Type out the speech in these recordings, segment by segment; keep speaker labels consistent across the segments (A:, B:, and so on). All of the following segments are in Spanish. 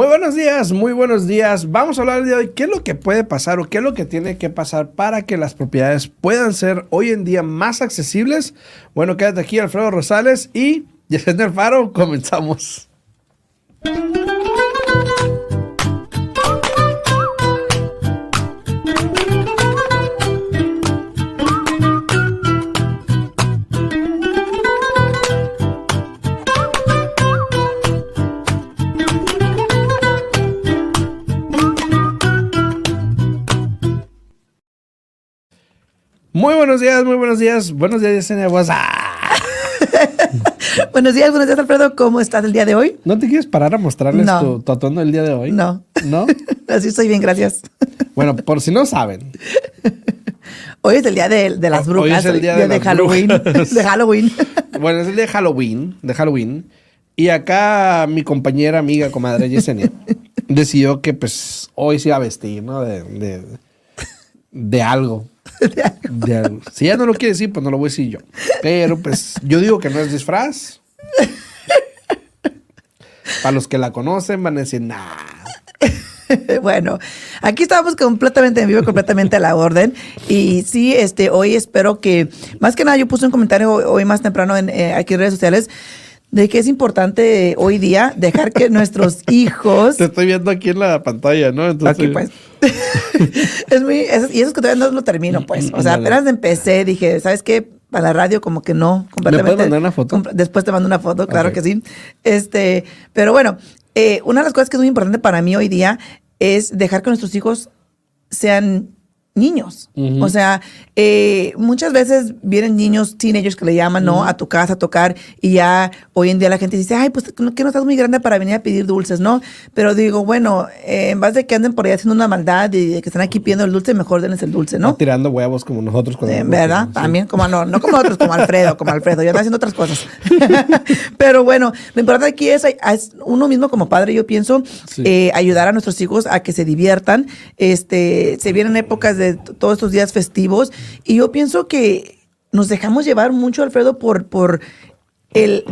A: Muy buenos días, muy buenos días. Vamos a hablar de hoy qué es lo que puede pasar o qué es lo que tiene que pasar para que las propiedades puedan ser hoy en día más accesibles. Bueno, quédate aquí, Alfredo Rosales y Yesenia Faro. Comenzamos. Muy buenos días, muy buenos días. Buenos días, Yesenia.
B: buenos días, buenos días, Alfredo. ¿Cómo estás el día de hoy?
A: ¿No te quieres parar a mostrarles tu, tu, atuendo del día de hoy?
B: No.
A: ¿No?
B: Así estoy bien, gracias.
A: Bueno, por si no saben.
B: Hoy es el día de, las brujas. Hoy es el día, de, Halloween. de Halloween.
A: Bueno, es el día de Halloween, de Halloween. Y acá mi compañera, amiga, comadre Yesenia, decidió que pues hoy se iba a vestir, ¿no? De, de, de algo. Si ella no lo quiere decir, pues no lo voy a decir yo. Pero pues yo digo que no es disfraz. Para los que la conocen van a decir, nah.
B: bueno, aquí estamos completamente en vivo, completamente a la orden. Y sí, este, hoy espero que, más que nada, yo puse un comentario hoy, más temprano en, eh, aquí en redes sociales de que es importante hoy día dejar que nuestros hijos.
A: Te estoy viendo aquí en la pantalla, ¿no?
B: Entonces... Aquí, pues. es muy. y eso es que todavía no lo termino, pues. O sea, apenas empecé, dije, ¿sabes qué? Para la radio, como que no.
A: Completamente. ¿Me puedes mandar una foto?
B: Después te mando una foto, claro que sí. Este, pero bueno, eh, una de las cosas que es muy importante para mí hoy día es dejar que nuestros hijos sean niños. O sea, eh, muchas veces vienen niños, teenagers que le llaman, ¿no? A tu casa a tocar y ya hoy en día la gente dice, ay, pues que no estás muy grande para venir a pedir dulces, ¿no? Pero digo, bueno, eh, en base de que anden por ahí haciendo una maldad y de que están aquí pidiendo el dulce, mejor denles el dulce, ¿no?
A: tirando huevos como nosotros.
B: Cuando ¿Verdad? También, como no, no como nosotros, como Alfredo, como Alfredo, ya está haciendo otras cosas. Pero bueno, lo importante aquí es, es, uno mismo como padre, yo pienso, eh, ayudar a nuestros hijos a que se diviertan. Este, se vienen épocas de todos estos días festivos. Y yo pienso que nos dejamos llevar mucho, Alfredo, por, por el,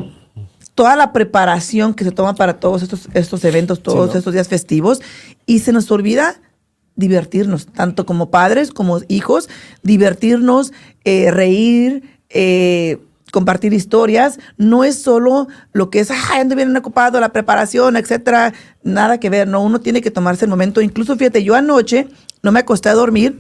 B: toda la preparación que se toma para todos estos, estos eventos, todos estos días festivos. Y se nos olvida divertirnos, tanto como padres como hijos, divertirnos, eh, reír, eh, compartir historias, no es solo lo que es, ay, ando bien ocupado, la preparación, etcétera, nada que ver, no, uno tiene que tomarse el momento. Incluso, fíjate, yo anoche no me acosté a dormir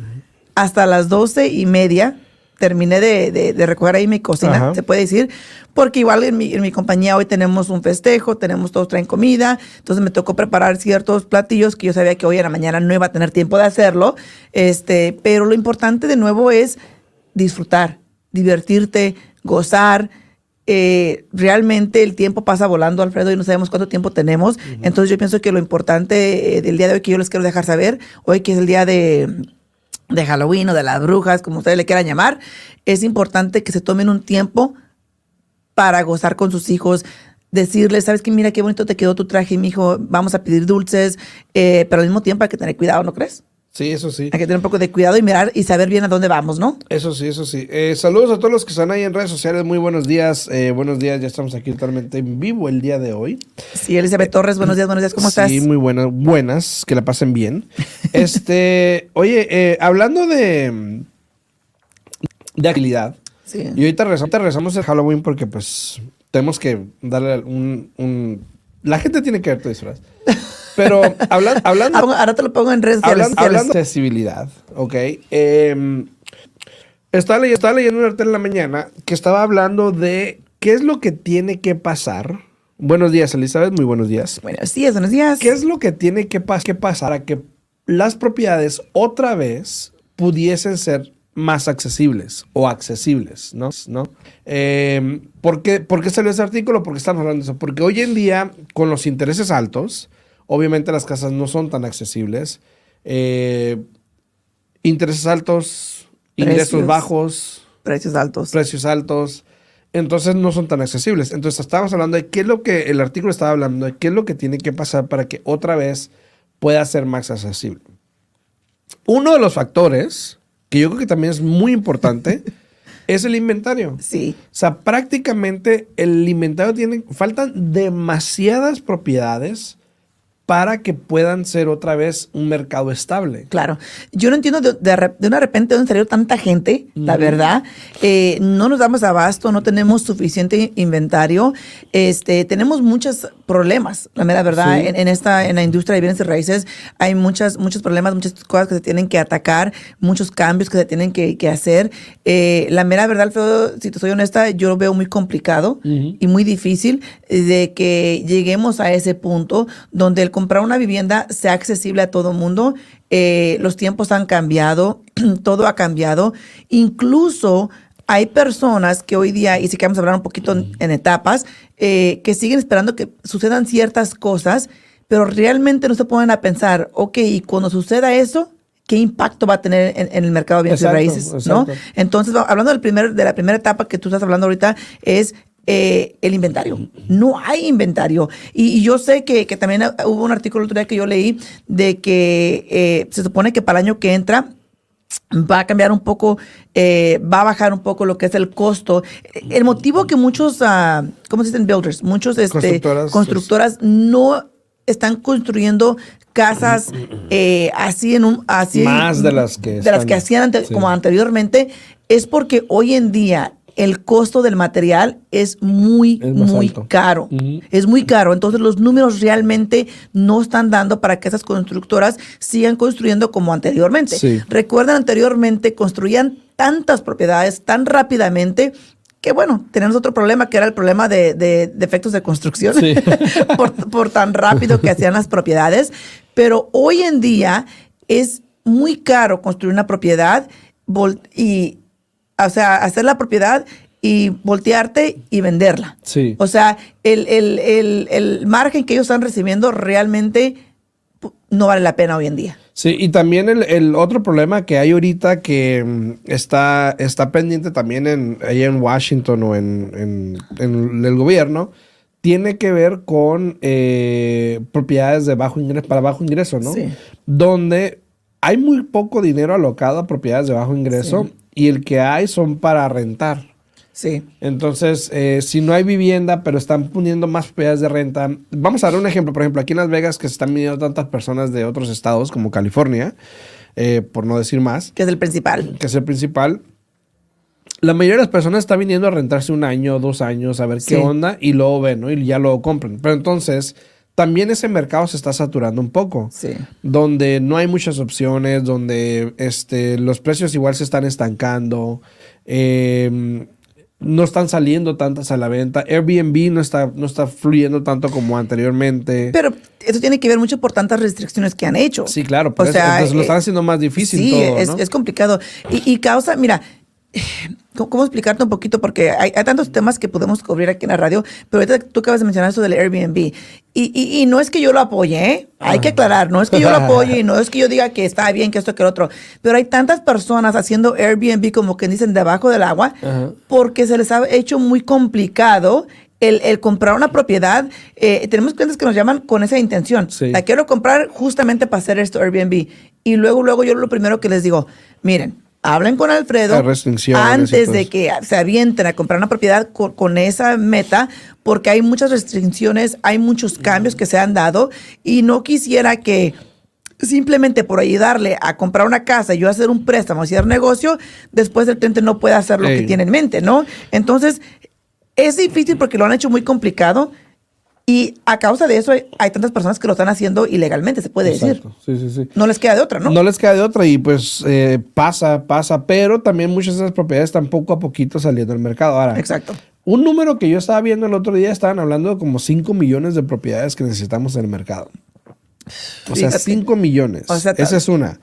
B: hasta las doce y media terminé de, recoger ahí mi cocina, se puede decir, porque igual en mi, compañía hoy tenemos un festejo, tenemos todos traen comida, entonces me tocó preparar ciertos platillos que yo sabía que hoy en la mañana no iba a tener tiempo de hacerlo, este, pero lo importante de nuevo es disfrutar, divertirte, gozar. Eh, realmente el tiempo pasa volando, Alfredo, y no sabemos cuánto tiempo tenemos. Entonces yo pienso que lo importante eh, del día de hoy que yo les quiero dejar saber, hoy que es el día de de Halloween o de las brujas, como ustedes le quieran llamar, es importante que se tomen un tiempo para gozar con sus hijos, decirles, sabes que mira qué bonito te quedó tu traje, mi hijo, vamos a pedir dulces, eh, pero al mismo tiempo hay que tener cuidado, ¿no crees?
A: Sí, eso sí.
B: Hay que tener un poco de cuidado y mirar y saber bien a dónde vamos, ¿no?
A: Eso sí, eso sí. Eh, saludos a todos los que están ahí en redes sociales. Muy buenos días. Eh, buenos días, ya estamos aquí totalmente en vivo el día de hoy.
B: Sí, Elizabeth Torres, buenos días, buenos días, ¿cómo estás?
A: Sí, muy buenas, buenas, que la pasen bien. este, oye, eh, hablando de, de agilidad. Sí. Y ahorita regresamos, el Halloween porque pues tenemos que darle un, un... La gente tiene que ver tu disfraz. Pero hablando, hablando.
B: Ahora te lo pongo en redes
A: sociales. Hablando, de accesibilidad, ¿ok? Eh, estaba, leyendo, estaba leyendo un artículo en la mañana que estaba hablando de qué es lo que tiene que pasar. Buenos días, Elizabeth. Muy buenos días.
B: Buenos días, buenos días.
A: ¿Qué es lo que tiene que, que pasar a que las propiedades otra vez pudiesen ser más accesibles o accesibles, ¿no? ¿No? Eh, ¿por, qué, ¿Por qué salió ese artículo? Porque estamos hablando de eso. Porque hoy en día, con los intereses altos, Obviamente las casas no son tan accesibles. Eh, intereses altos, ingresos bajos.
B: Precios altos.
A: Precios altos. Entonces no son tan accesibles. Entonces estábamos hablando de qué es lo que el artículo estaba hablando, de qué es lo que tiene que pasar para que otra vez pueda ser más accesible. Uno de los factores, que yo creo que también es muy importante, es el inventario.
B: Sí.
A: O sea, prácticamente el inventario tiene, faltan demasiadas propiedades para que puedan ser otra vez un mercado estable.
B: Claro. Yo no entiendo de, de, de una repente dónde salió tanta gente, la verdad. Eh, no nos damos abasto, no tenemos suficiente inventario. Este, tenemos muchos problemas, la mera verdad.
A: Sí.
B: En, en esta, en la industria de bienes y raíces hay muchas, muchos problemas, muchas cosas que se tienen que atacar, muchos cambios que se tienen que, que hacer. Eh, la mera verdad, Alfredo, si te soy honesta, yo lo veo muy complicado y muy difícil de que lleguemos a ese punto donde el comprar una vivienda sea accesible a todo mundo. Eh, los tiempos han cambiado, todo ha cambiado. Incluso hay personas que hoy día, y si queremos hablar un poquito en, en etapas, eh, que siguen esperando que sucedan ciertas cosas, pero realmente no se ponen a pensar, ok, y cuando suceda eso, ¿qué impacto va a tener en, en el mercado de bienes y
A: Exacto,
B: raíces? ¿no? Entonces, hablando del primer, de la primera etapa que tú estás hablando ahorita, es eh, el inventario. No hay inventario. Y, y yo sé que, que también hubo un artículo el otro día que yo leí de que eh, se supone que para el año que entra va a cambiar un poco, eh, va a bajar un poco lo que es el costo. El motivo que muchos, ah, ¿cómo se dicen? Builders, muchos este,
A: Constructoras,
B: constructoras no están construyendo casas eh, así en un así
A: Más de las que
B: de las que hacían ante-
A: sí.
B: como anteriormente es porque hoy en día el costo del material es muy
A: Es
B: muy
A: alto.
B: caro es muy caro entonces los números realmente no están dando para que esas constructoras sigan construyendo como anteriormente
A: Sí.
B: recuerdan anteriormente construían tantas propiedades tan rápidamente que bueno, tenemos otro problema que era el problema de, de defectos de construcción
A: Sí.
B: por, por tan rápido que hacían las propiedades. Pero hoy en día es muy caro construir una propiedad y, o sea, hacer la propiedad y voltearte y venderla.
A: Sí.
B: O sea, el, el- el- el margen que ellos están recibiendo realmente no vale la pena hoy en día.
A: Sí, y también el, el otro problema que hay ahorita que mm, está, está pendiente también en, allá en Washington o en, en- en el gobierno, tiene que ver con eh, propiedades de bajo ingreso, para bajo ingreso, ¿no?
B: Sí.
A: Donde hay muy poco dinero alocado a propiedades de bajo ingreso y el que hay son para rentar.
B: Sí.
A: Entonces, eh, si no hay vivienda, pero están poniendo más propiedades de renta. Vamos a dar un ejemplo. Por ejemplo, aquí en Las Vegas, que se están viniendo tantas personas de otros estados como California, eh, por no decir más,
B: Que es el principal.
A: que es el principal. La mayoría de las personas está viniendo a rentarse un año, dos años, a ver
B: Sí.
A: qué onda, y luego ven, ¿no? Y ya luego compran. Pero entonces, también ese mercado se está saturando un poco
B: Sí.
A: donde no hay muchas opciones, donde este, los precios igual se están estancando, eh, no están saliendo tantas a la venta, Airbnb no está, no está fluyendo tanto como anteriormente.
B: Pero eso tiene que ver mucho por tantas restricciones que han hecho.
A: sí, claro, por
B: O
A: eso,
B: sea,
A: entonces lo
B: eh,
A: están haciendo más difícil
B: Sí,
A: todo,
B: es,
A: ¿no?
B: es complicado. Y, y causa, mira, ¿cómo, explicarte un poquito? Porque hay, hay tantos temas que podemos cubrir aquí en la radio, pero ahorita tú acabas de mencionar eso del Airbnb. Y, y, y no es que yo lo apoye, ¿eh? Hay que aclarar, no es que yo lo apoye y no es que yo diga que está bien, que esto, que lo otro. Pero hay tantas personas haciendo Airbnb como que dicen debajo del agua
A: Ajá.
B: porque se les ha hecho muy complicado. El, el comprar una propiedad, eh, tenemos clientes que nos llaman con esa intención.
A: Sí.
B: La quiero comprar justamente para hacer esto Airbnb. Y luego, luego yo lo primero que les digo, miren, hablen con Alfredo antes de que se avienten a comprar una propiedad con, con esa meta, porque hay muchas restricciones, hay muchos cambios que se han dado y no quisiera que simplemente por ayudarle a comprar una casa y yo hacer un préstamo, hacer negocio, después el cliente no puede hacer lo que tiene en mente, ¿no? Entonces, es difícil porque lo han hecho muy complicado y a causa de eso hay, hay tantas personas que lo están haciendo ilegalmente, se puede decir.
A: Exacto. Sí, sí, sí.
B: No les queda de otra, ¿no?
A: ¿no? les queda de otra y pues eh, pasa, pasa, pero también muchas de esas propiedades están poco a poquito saliendo al mercado. Ahora,
B: Exacto.
A: Un número que yo estaba viendo el otro día, estaban hablando de como 5 millones de propiedades que necesitamos en el mercado. O sea,
B: Fíjate.
A: 5 millones.
B: O sea,
A: Esa es una.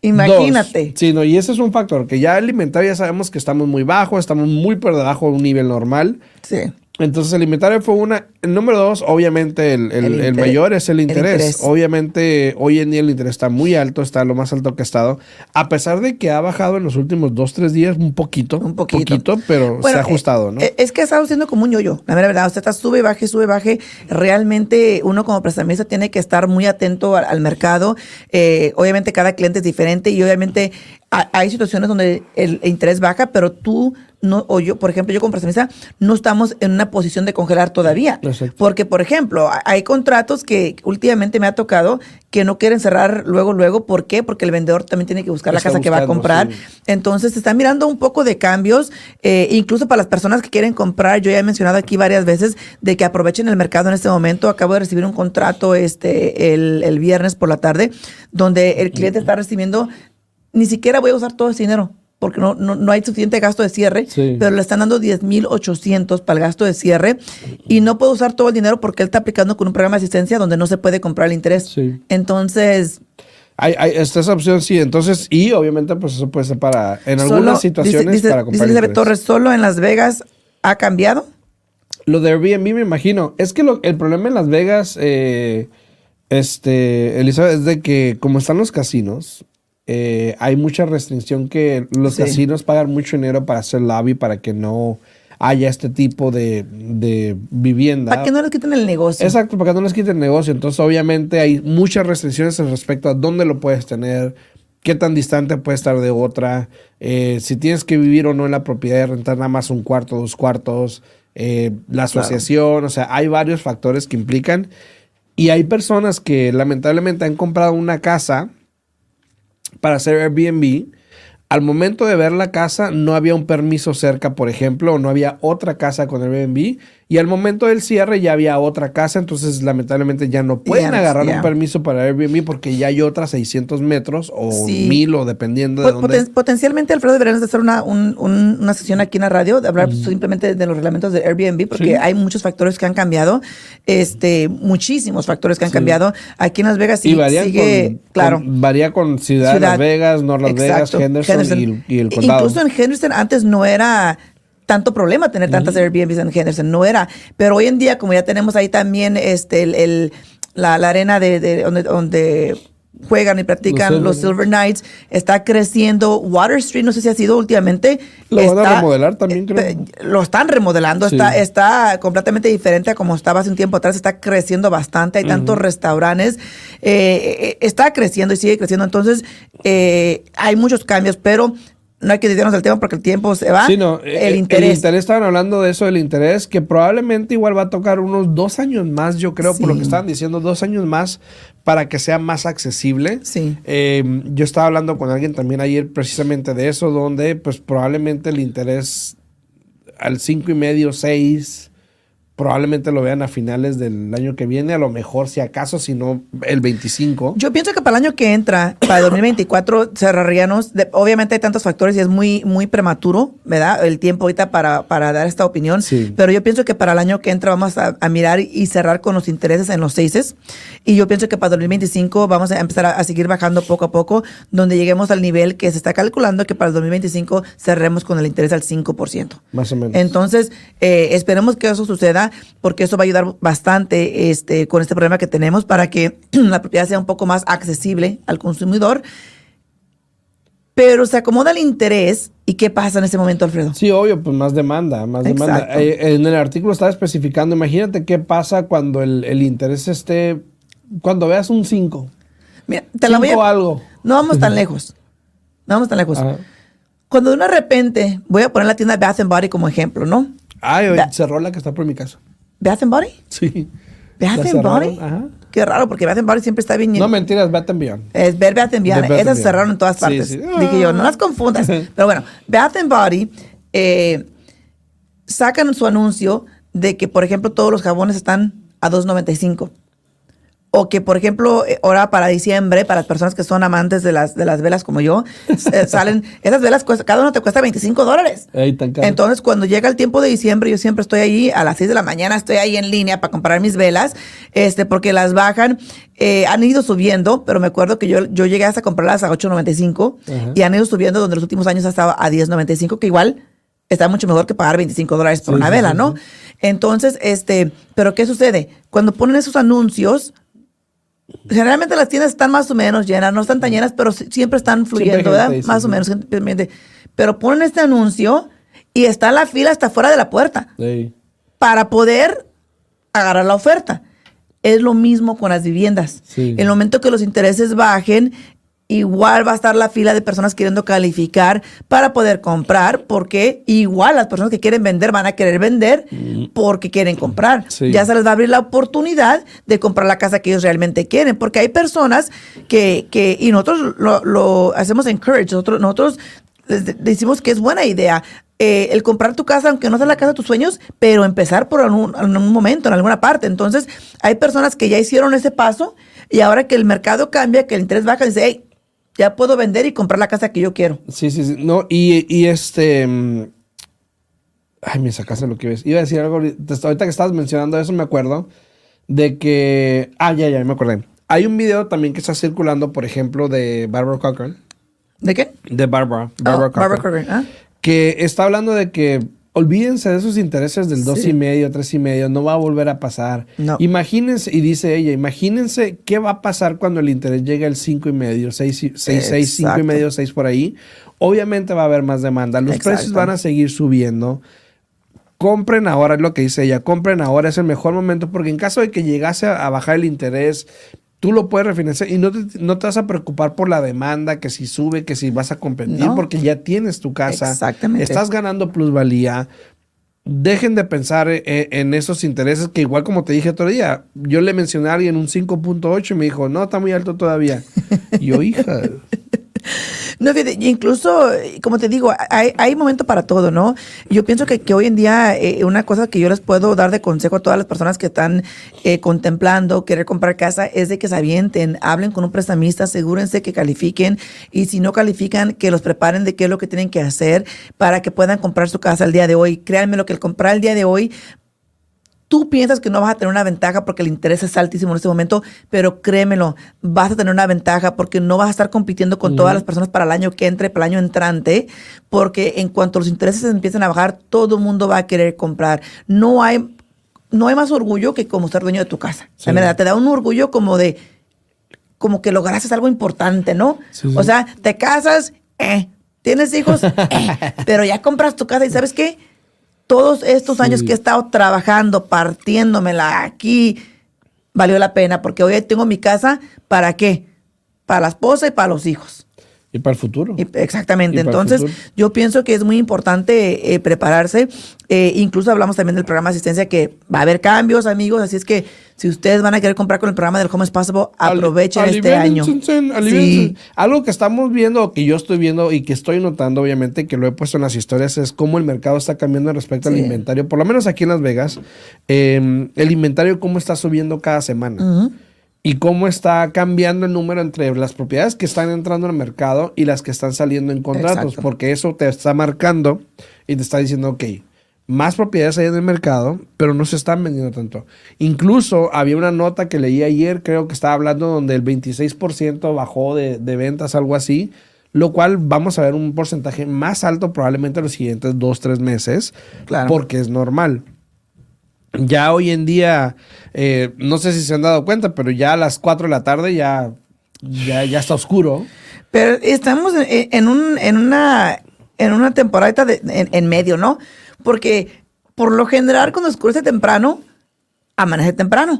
B: Imagínate.
A: Dos, sí, no, y ese es un factor, que ya el inventario ya sabemos que estamos muy bajo, estamos muy por debajo de un nivel normal.
B: Sí.
A: Entonces el inventario fue una. El número dos, obviamente el, el-
B: El
A: mayor es el interés.
B: interés.
A: Obviamente hoy en día el interés está muy alto, está lo más alto que ha estado. A pesar de que ha bajado en los últimos dos, tres días un poquito.
B: Un poquito.
A: pero se ha ajustado,
B: eh,
A: ¿no?
B: eh, Es que ha estado siendo como un yo-yo, la mera verdad. O sea, está sube, baje, sube, baje. Realmente uno como prestamista tiene que estar muy atento al, al mercado. Eh, obviamente cada cliente es diferente y obviamente ha- hay situaciones donde el interés baja, pero tú no, o yo, por ejemplo, yo como prestamista, no estamos en una posición de congelar todavía. Porque, por ejemplo, hay- contratos que últimamente me ha tocado que no quieren cerrar luego, luego. ¿Por qué? Porque el vendedor también tiene que buscar la
A: Está
B: casa que va a comprar.
A: sí.
B: Entonces, se están mirando un poco de cambios, eh, incluso para las personas que quieren comprar. Yo ya he mencionado aquí varias veces de que aprovechen el mercado en este momento. Acabo de recibir un contrato este el, el viernes por la tarde, donde el cliente está recibiendo, ni siquiera voy a usar todo ese dinero. Porque no, no, no hay suficiente gasto de cierre,
A: Sí.
B: pero le están dando 10,800 para el gasto de cierre y no puedo usar todo el dinero porque él está aplicando con un programa de asistencia donde no se puede comprar el interés.
A: Sí.
B: Entonces,
A: Hay, hay- está esa opción, sí. Entonces, y obviamente, pues eso puede ser para, en
B: solo-
A: algunas situaciones,
B: dice, dice-
A: para
B: dice
A: comprar.
B: Elizabeth
A: interés.
B: Torres, solo en Las Vegas ha cambiado.
A: Lo de Airbnb me imagino. Es que lo- el problema en Las Vegas, eh, este, Elizabeth, es de que como están los casinos, eh, hay mucha restricción que los
B: Sí.
A: casinos pagan mucho dinero para hacer lobby para que no haya este tipo de, de vivienda.
B: Para que no les quiten el negocio.
A: Exacto, para que no les quiten el negocio. Entonces, obviamente, hay muchas restricciones respecto a dónde lo puedes tener, qué tan distante puede estar de otra, eh, si tienes que vivir o no en la propiedad de rentar nada más un cuarto, dos cuartos, eh, la asociación, o sea, hay varios factores que implican. Y hay personas que lamentablemente han comprado una casa para hacer Airbnb. Al momento de ver la casa, no había un permiso cerca, por ejemplo, o no había otra casa con Airbnb. Y al momento del cierre ya había otra casa, entonces lamentablemente ya no pueden agarrar un permiso para Airbnb porque ya hay otras 600 metros o
B: Sí.
A: 1000 o dependiendo de dónde.
B: poten- potencialmente, Alfredo, deberíamos de hacer una, un- un- una sesión aquí en la radio, de hablar simplemente de los reglamentos de Airbnb, porque
A: Sí.
B: hay muchos factores que han cambiado, este, muchísimos factores que han
A: Sí.
B: cambiado. Aquí en Las Vegas sí,
A: y
B: sigue,
A: con,
B: claro.
A: con- varía con ciudad, de Las
B: Ciudad.
A: Vegas, North Las Vegas. Henderson, Y, y el condado.
B: Incluso en Henderson antes no era tanto problema tener tantas Airbnbs en Henderson, no era. Pero hoy en día, como ya tenemos ahí también este el, el- la, la arena de, de donde, donde juegan y practican
A: Los
B: los
A: Silver
B: Knights, está creciendo. Water Street, no sé si ha sido últimamente.
A: Lo van a
B: está-
A: remodelar también, creo.
B: eh, Lo están remodelando,
A: Sí.
B: está, está completamente diferente a como estaba hace un tiempo atrás, está creciendo bastante, hay tantos restaurantes, eh, eh, está creciendo y sigue creciendo, entonces eh, hay muchos cambios, pero no hay que desviarnos del tema porque el tiempo se va.
A: Sí, no, eh,
B: el interés.
A: El interés, estaban hablando de eso, del interés, que probablemente igual va a tocar unos dos años más, yo creo, por lo
B: Sí.
A: que estaban diciendo, dos años más para que sea más accesible.
B: Sí.
A: Eh, yo estaba hablando con alguien también ayer precisamente de eso, donde pues probablemente el interés al cinco y medio, seis, probablemente lo vean a finales del año que viene, a lo mejor si acaso, si no el 25.
B: Yo pienso que para el año que entra, para el 2024, cerraríamos. de- obviamente hay tantos factores y es muy, muy prematuro, ¿verdad? El tiempo ahorita para, para dar esta opinión.
A: Sí.
B: Pero yo pienso que para el año que entra vamos a, a mirar y cerrar con los intereses en los seises. Y yo pienso que para 2025 vamos a empezar a, a seguir bajando poco a poco, donde lleguemos al nivel que se está calculando que para el 2025 cerremos con el interés al 5%.
A: Más o menos.
B: Entonces, eh, esperemos que eso suceda porque eso va a ayudar bastante este, con este problema que tenemos para que la propiedad sea un poco más accesible al consumidor. Pero se acomoda el interés y ¿qué pasa en ese momento, Alfredo?
A: Sí, obvio, pues más demanda, más demanda.
B: Exacto.
A: Eh, en el artículo estaba especificando, imagínate qué pasa cuando el, el interés esté, cuando veas un 5.
B: Mira, te la voy
A: Cinco
B: a...
A: algo.
B: No vamos tan lejos. No vamos tan lejos.
A: Ajá.
B: Cuando de una repente, voy a poner la tienda Bath and Body como ejemplo, ¿no?
A: Ay, cerró la que está por mi casa.
B: Bath and Body.
A: Sí.
B: Bath
A: La
B: and
A: cerraron,
B: Body.
A: Ajá.
B: Qué raro, porque Bath and Body siempre está bien
A: No mentiras, Bat and Beyond.
B: Es ver Bath and Beyond.
A: Bath
B: Esas cerraron en todas
A: Sí,
B: partes.
A: sí.
B: Dije yo, no las confundas. Pero bueno, Bath and Body eh, sacan su anuncio de que, por ejemplo, todos los jabones están a 2.95. O que, por ejemplo, eh, ahora para diciembre, para las personas que son amantes de las, de las velas como yo, eh, salen, esas velas, cuesta, cada una te cuesta 25 dólares.
A: Ey, tan caro.
B: Entonces, cuando llega el tiempo de diciembre, yo siempre estoy ahí a las 6 de la mañana, estoy ahí en línea para comprar mis velas, este, porque las bajan, eh, han ido subiendo, pero me acuerdo que yo, yo llegué hasta comprarlas a 8.95
A: Ajá.
B: y han ido subiendo donde los últimos años estaba a 10.95, que igual está mucho mejor que pagar 25 dólares por
A: Sí,
B: una vela,
A: sí,
B: ¿no?
A: sí.
B: Entonces, este, pero ¿qué sucede? Cuando ponen esos anuncios, generalmente las tiendas están más o menos llenas, no están tan llenas, pero sí- siempre están fluyendo,
A: gente,
B: ¿verdad?
A: sí,
B: más
A: sí.
B: o menos. simplemente. Pero ponen este anuncio y está la fila hasta fuera de la puerta
A: Ey.
B: para poder agarrar la oferta. Es lo mismo con las viviendas.
A: Sí.
B: En el momento que los intereses bajen, igual va a estar la fila de personas queriendo calificar para poder comprar, porque igual las personas que quieren vender van a querer vender porque quieren comprar.
A: Sí.
B: Ya se les va a abrir la oportunidad de comprar la casa que ellos realmente quieren, porque hay personas que, que y nosotros lo, lo hacemos encourage, nosotros, nosotros les de- decimos que es buena idea. eh, el comprar tu casa, aunque no sea la casa de tus sueños, pero empezar por algún, en un momento, en alguna parte. Entonces, hay personas que ya hicieron ese paso y ahora que el mercado cambia, que el interés baja, dice, hey, ya puedo vender y comprar la casa que yo quiero.
A: Sí, sí, sí. No, y, y este. mm, Ay, me sacaste lo que iba a decir. Iba a decir algo. ahorita que estabas mencionando eso, me acuerdo de que. Ah, ya, ya, me acordé. Hay un video también que está circulando, por ejemplo, de Barbara Cochran.
B: ¿De qué?
A: De Barbara.
B: Oh,
A: Barbara Cochran.
B: Barbara Cochran, ¿ah?
A: Que está hablando de que. Olvídense de esos intereses del dos
B: Sí.
A: y medio, tres y medio, no va a volver a pasar.
B: No.
A: Imagínense, y dice ella, imagínense qué va a pasar cuando el interés llegue al cinco y medio, seis, seis, seis, cinco y medio, seis por ahí. Obviamente va a haber más demanda. Los
B: Exacto.
A: precios van a seguir subiendo. Compren ahora, es lo que dice ella, compren ahora, es el mejor momento, porque en caso de que llegase a bajar el interés, tú lo puedes refinanciar y no te, no te vas a preocupar por la demanda, que si sube, que si vas a competir,
B: No.
A: porque ya tienes tu casa.
B: Exactamente.
A: Estás ganando plusvalía. Dejen de pensar eh, en, esos intereses que igual como te dije otro día, yo le mencioné a alguien un 5.8 y me dijo, no, está muy alto todavía. Yo, hija,
B: No, incluso, como te digo, hay, hay momento para todo, ¿no? Yo pienso que, que hoy en día eh, una cosa que yo les puedo dar de consejo a todas las personas que están eh, contemplando querer comprar casa es de que se avienten, hablen con un prestamista, asegúrense que califiquen y si no califican, que los preparen de qué es lo que tienen que hacer para que puedan comprar su casa el día de hoy. Créanme lo que el comprar el día de hoy tú piensas que no vas a tener una ventaja porque el interés es altísimo en este momento, pero créemelo, vas a tener una ventaja porque no vas a estar compitiendo con todas las personas para el año que entre, para el año entrante, porque en cuanto los intereses empiecen a bajar, todo el mundo va a querer comprar. No hay, no hay más orgullo que como ser dueño de tu casa.
A: Sí.
B: La verdad, te da un orgullo como de, como que lograste algo importante, ¿no?
A: Sí, sí.
B: O sea, te casas, eh, tienes hijos, eh, pero ya compras tu casa y ¿sabes qué? Todos estos años que he estado trabajando, partiéndomela aquí, valió la pena porque hoy tengo mi casa, ¿para qué? Para la esposa y para los hijos.
A: y para el futuro.
B: Y- exactamente.
A: Y
B: Entonces, yo pienso que es muy importante eh, prepararse. Eh, incluso hablamos también del programa de asistencia que va a haber cambios, amigos. Así es que si ustedes van a querer comprar con el programa del Home is Possible, aprovechen este año. Sí.
A: Algo que estamos viendo, o que yo estoy viendo y que estoy notando, obviamente, que lo he puesto en las historias, es cómo el mercado está cambiando respecto al inventario. Por lo menos aquí en Las Vegas, eh, el inventario, cómo está subiendo cada semana. Y cómo está cambiando el número entre las propiedades que están entrando al mercado y las que están saliendo en contratos.
B: Exacto.
A: Porque eso te está marcando y te está diciendo, ok, más propiedades hay en el mercado, pero no se están vendiendo tanto. Incluso había una nota que leí ayer, creo que estaba hablando donde el 26% bajó de, de ventas, algo así. Lo cual vamos a ver un porcentaje más alto probablemente en los siguientes dos, tres meses.
B: Claro.
A: Porque es normal. Ya hoy en día, eh, no sé si se han dado cuenta, pero ya a las 4 de la tarde ya, ya, ya está oscuro.
B: Pero estamos en, en un, en una, en una temporada de- en, en medio, ¿no? Porque por lo general cuando oscurece temprano, amanece temprano.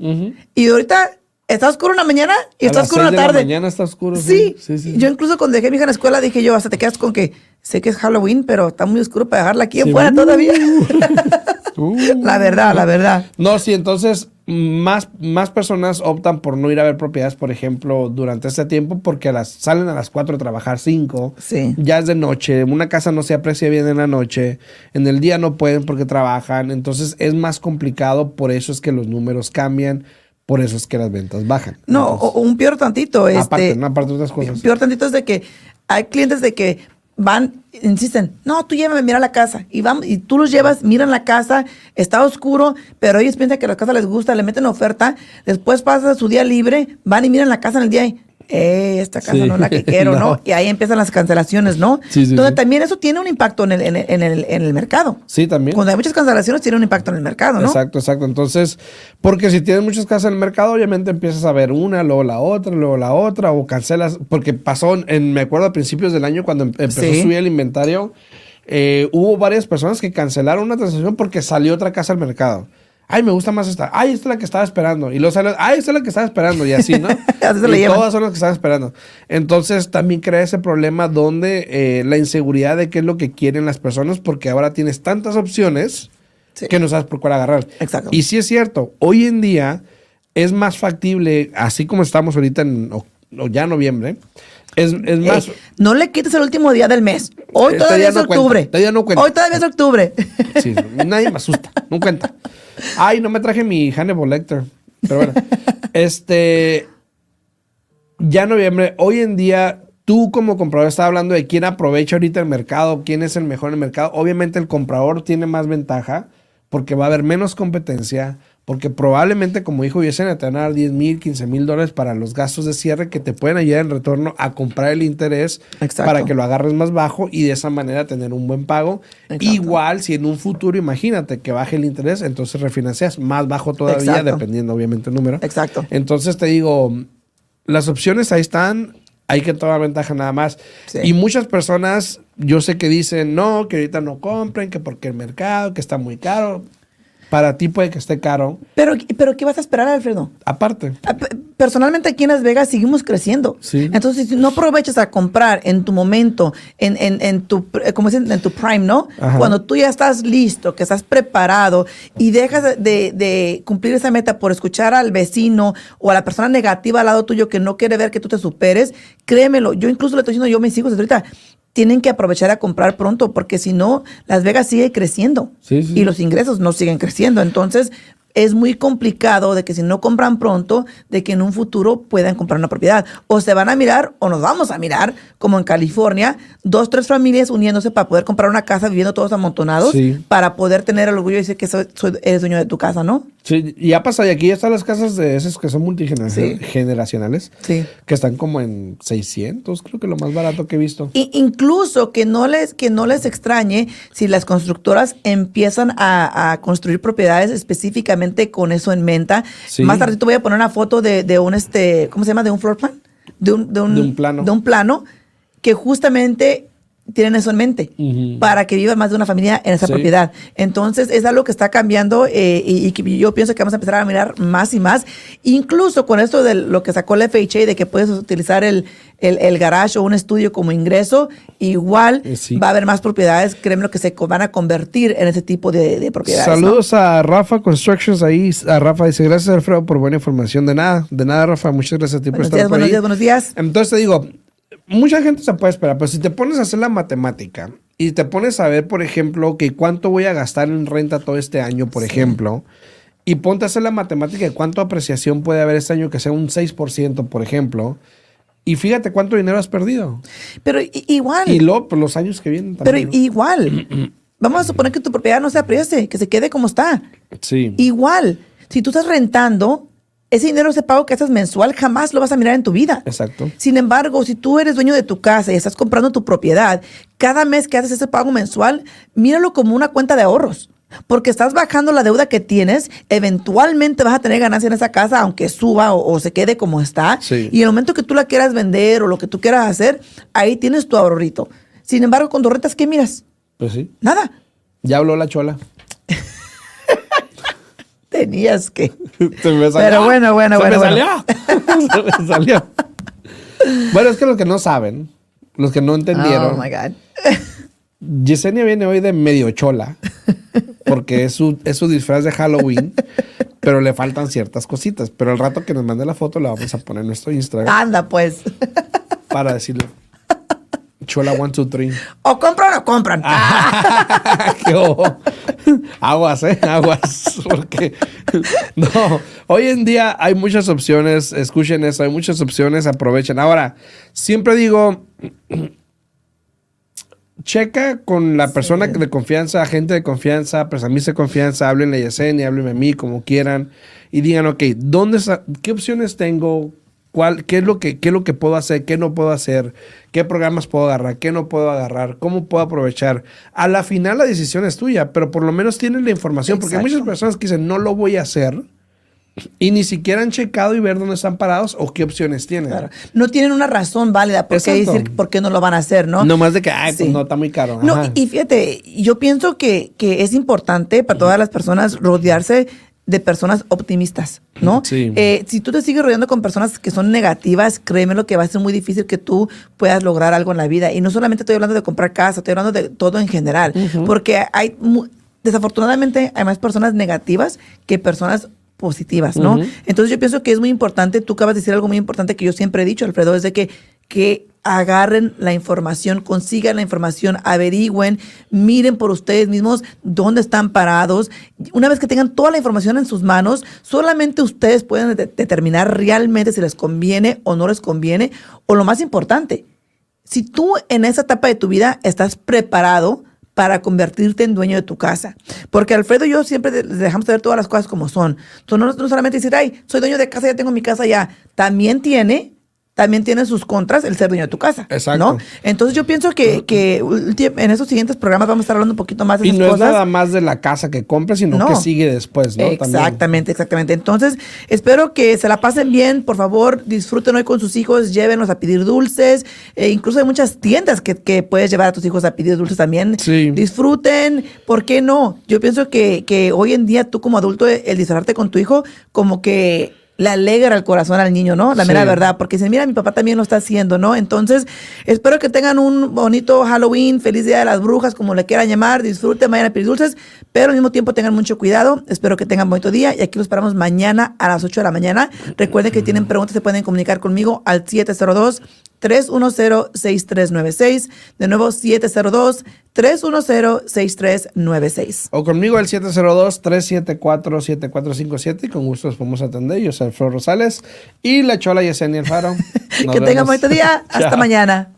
B: Y ahorita está oscuro en la mañana y
A: A
B: está
A: las
B: oscuro en la
A: de
B: tarde.
A: mañana está oscuro.
B: Sí.
A: sí, sí.
B: Yo incluso cuando dejé a mi hija en la escuela dije yo, hasta te quedas con que sé que es Halloween, pero está muy oscuro para dejarla aquí afuera todavía.
A: Uh.
B: la verdad, la verdad.
A: No, sí, entonces más, más personas optan por no ir a ver propiedades, por ejemplo, durante este tiempo, porque a las, salen a las 4 a trabajar 5.
B: Sí.
A: Ya es de noche, una casa no se aprecia bien en la noche, en el día no pueden porque trabajan, entonces es más complicado, por eso es que los números cambian, por eso es que las ventas bajan.
B: No,
A: Entonces,
B: un peor tantito.
A: aparte,
B: este,
A: no, aparte de otras cosas.
B: Peor tantito es de que hay clientes de que van, insisten, no, tú llévame, mira la casa. Y vamos, y tú los llevas, miran la casa, está oscuro, pero ellos piensan que la casa les gusta, le meten oferta, después pasa su día libre, van y miran la casa en el día y, esta casa
A: Sí.
B: no es la que quiero, ¿no.
A: No.
B: Y ahí empiezan las cancelaciones, ¿no?
A: Sí, sí,
B: Entonces también eso tiene un impacto en el, en el, en el, en el mercado.
A: Sí, también.
B: Cuando hay muchas cancelaciones tiene un impacto en el mercado, ¿no?
A: Exacto, exacto. Entonces, porque si tienes muchas casas en el mercado, obviamente empiezas a ver una, luego la otra, luego la otra, o cancelas, porque pasó, en, me acuerdo a principios del año cuando em- empezó a subir el inventario, eh, hubo varias personas que cancelaron una transacción porque salió otra casa al mercado. Ay, me gusta más esta. Ay, esta es la que estaba esperando. Y luego sale, ay, esta es la que estaba esperando. Y así, ¿no?
B: Así se
A: y todas son las que estaban esperando. Entonces también crea ese problema donde eh, la inseguridad de qué es lo que quieren las personas porque ahora tienes tantas opciones
B: Sí.
A: que no sabes por cuál agarrar.
B: Exacto.
A: Y sí es cierto, hoy en día es más factible, así como estamos ahorita en o- o ya noviembre, es, es más...
B: Ey, no le quites el último día del mes. Hoy
A: Este
B: todavía es
A: no
B: octubre.
A: no cuenta.
B: Hoy todavía es octubre.
A: Sí, nadie me asusta, no cuenta. Ay, no me traje mi Hannibal Lecter. Pero bueno, este. Ya noviembre, hoy en día, tú como comprador estás hablando de quién aprovecha ahorita el mercado, quién es el mejor en el mercado. Obviamente, el comprador tiene más ventaja porque va a haber menos competencia. Porque probablemente, como dijo Yesenia, te van a dar 10 mil, 15 mil dólares para los gastos de cierre que te pueden ayudar en retorno a comprar el interés
B: Exacto.
A: para que lo agarres más bajo y de esa manera tener un buen pago.
B: Exacto.
A: Igual, si en un futuro, imagínate que baje el interés, entonces refinancias más bajo todavía,
B: Exacto.
A: dependiendo obviamente el número.
B: Exacto.
A: Entonces te digo, las opciones ahí están, hay que tomar ventaja nada más.
B: Sí.
A: Y muchas personas, yo sé que dicen, no, que ahorita no compren, que porque el mercado, que está muy caro. Para ti puede que esté caro.
B: Pero, pero ¿qué vas a esperar, Alfredo?
A: Aparte,
B: Ah, pe- Personalmente aquí en Las Vegas seguimos creciendo.
A: Sí.
B: Entonces, si no aprovechas a comprar en tu momento, en, en, en tu, eh, como dicen, en tu prime, ¿no?
A: Ajá.
B: Cuando tú ya estás listo, que estás preparado y dejas de, de cumplir esa meta por escuchar al vecino o a la persona negativa al lado tuyo que no quiere ver que tú te superes, créemelo, yo incluso le estoy diciendo yo a mis hijos ahorita, tienen que aprovechar a comprar pronto porque si no, Las Vegas sigue creciendo
A: Sí, sí.
B: y los ingresos no siguen creciendo. Entonces, es muy complicado de que si no compran pronto, de que en un futuro puedan comprar una propiedad. O se van a mirar, o nos vamos a mirar, como en California, dos, tres familias uniéndose para poder comprar una casa, viviendo todos amontonados,
A: Sí.
B: para poder tener el orgullo de decir que soy, soy- eres dueño de tu casa, ¿no?
A: sí, y ya pasa, y aquí ya están las casas de esas que son multigeneracionales,
B: Sí.
A: que están como en 600, creo que lo más barato que he visto.
B: I- incluso que no les que no les extrañe si las constructoras empiezan a, a construir propiedades específicamente con eso en mente.
A: Sí.
B: Más tarde te voy a poner una foto de, de un este, ¿cómo se llama? De un floor plan, de un, de un,
A: De un plano.
B: de un plano que justamente tienen eso en mente para que viva más de una familia en esa
A: Sí.
B: propiedad. Entonces es algo que está cambiando eh, y, que yo pienso que vamos a empezar a mirar más y más. Incluso con esto de lo que sacó la FHA de que puedes utilizar el, el, el garage o un estudio como ingreso, igual
A: Eh, sí.
B: va a haber más propiedades, créeme lo que se van a convertir en ese tipo de, de propiedades. ¿no?
A: Saludos a Rafa Constructions ahí. A Rafa dice, gracias Alfredo por buena información. De nada, de nada Rafa, muchas gracias a ti por
B: Buenos
A: estar
B: días,
A: por
B: buenos
A: ahí.
B: días, buenos días.
A: Entonces te digo, mucha gente se puede esperar, pero si te pones a hacer la matemática y te pones a ver, por ejemplo, que cuánto voy a gastar en renta todo este año, por ejemplo, y ponte a hacer la matemática de cuánto apreciación puede haber este año, que sea un 6%, por ejemplo, y fíjate cuánto dinero has perdido.
B: Pero igual.
A: Y luego, pues, los años que vienen
B: pero
A: también. ¿no?
B: igual. Vamos a suponer que tu propiedad no se aprecie, que se quede como está.
A: sí.
B: Igual, si tú estás rentando, ese dinero, ese pago que haces mensual, jamás lo vas a mirar en tu vida.
A: Exacto.
B: Sin embargo, si tú eres dueño de tu casa y estás comprando tu propiedad, cada mes que haces ese pago mensual, míralo como una cuenta de ahorros. Porque estás bajando la deuda que tienes, eventualmente vas a tener ganancia en esa casa, aunque suba o, o se quede como está.
A: Sí.
B: Y en el momento que tú la quieras vender o lo que tú quieras hacer, ahí tienes tu ahorrito. Sin embargo, cuando rentas, ¿qué miras?
A: Pues sí.
B: Nada.
A: Ya habló la chola.
B: Tenías que.
A: Se me salió.
B: Pero bueno, bueno,
A: Se
B: bueno,
A: me
B: bueno.
A: salió. Se me salió. Bueno, es que los que no saben, los que no entendieron,
B: Oh my God.
A: Yesenia viene hoy de medio chola, porque es su, es su disfraz de Halloween, pero le faltan ciertas cositas. Pero al rato que nos mande la foto, la vamos a poner en nuestro Instagram
B: Anda, pues.
A: para decirle Chola 1, 2, 3.
B: O compran o compran.
A: Ah. ¡Qué ojo! Aguas, ¿eh? Aguas. Porque no, hoy en día hay muchas opciones. Escuchen eso, hay muchas opciones. Aprovechen. Ahora, siempre digo, checa con la persona de confianza, gente de confianza, pues a mí de confianza, háblenle a Yesenia, háblenme a mí, como quieran, y digan, ok, ¿dónde ¿qué opciones tengo? ¿Cuál, qué, es lo que, ¿Qué es lo que puedo hacer? ¿Qué no puedo hacer? ¿Qué programas puedo agarrar? ¿Qué no puedo agarrar? ¿Cómo puedo aprovechar? A la final la decisión es tuya, pero por lo menos tienes la información, porque hay
B: Exacto.
A: muchas personas que dicen, no lo voy a hacer, y ni siquiera han checado y ver dónde están parados o qué opciones tienen.
B: Claro. No tienen una razón válida por qué
A: Exacto.
B: decir por qué no lo van a hacer, ¿no?
A: No más de que, ay, pues
B: Sí.
A: no, está muy caro.
B: No,
A: Ajá.
B: y fíjate, yo pienso que, que es importante para todas las personas rodearse de personas optimistas, ¿no?
A: Sí.
B: Eh, si tú te sigues rodeando con personas que son negativas, créeme lo que va a ser muy difícil que tú puedas lograr algo en la vida. Y no solamente estoy hablando de comprar casa, estoy hablando de todo en general. Porque hay, desafortunadamente, hay más personas negativas que personas positivas, ¿no? Entonces yo pienso que es muy importante, tú acabas de decir algo muy importante que yo siempre he dicho, Alfredo, es de que, que agarren la información, consigan la información, averigüen, miren por ustedes mismos dónde están parados. Una vez que tengan toda la información en sus manos, solamente ustedes pueden de- determinar realmente si les conviene o no les conviene, o lo más importante, si tú en esa etapa de tu vida estás preparado para convertirte en dueño de tu casa. Porque Alfredo y yo siempre les dejamos de ver todas las cosas como son. Tú no, no solamente decir, ay, soy dueño de casa, ya tengo mi casa ya. También tiene, también tiene sus contras el ser dueño de tu casa.
A: Exacto.
B: ¿no? Entonces yo pienso que, que en esos siguientes programas vamos a estar hablando un poquito más de
A: Y
B: esas
A: no es nada más de la casa que compres, sino
B: No.
A: que sigue después, ¿no? También.
B: Exactamente, exactamente. Entonces, espero que se la pasen bien. Por favor, disfruten hoy con sus hijos, llévenlos a pedir dulces. Eh, incluso hay muchas tiendas que, que puedes llevar a tus hijos a pedir dulces también.
A: Sí.
B: Disfruten, ¿por qué no? Yo pienso que, que hoy en día tú como adulto, el disfrazarte con tu hijo, como que le alegra el corazón al niño, ¿no? La
A: Sí.
B: mera verdad, porque dice, mira, mi papá también lo está haciendo, ¿no? Entonces, espero que tengan un bonito Halloween, feliz Día de las Brujas, como le quieran llamar, disfruten, vayan a dulces, pero al mismo tiempo tengan mucho cuidado, espero que tengan bonito día y aquí los esperamos mañana a las 8 de la mañana. Recuerden que tienen preguntas, se pueden comunicar conmigo al 702 310-6396. De nuevo, 702-310-6396.
A: O conmigo el 702-374-7457 y con gusto los podemos atender. Yo soy Alfredo Rosales y la chola Yesenia Alfaro.
B: Que tengan bonito día. Hasta mañana.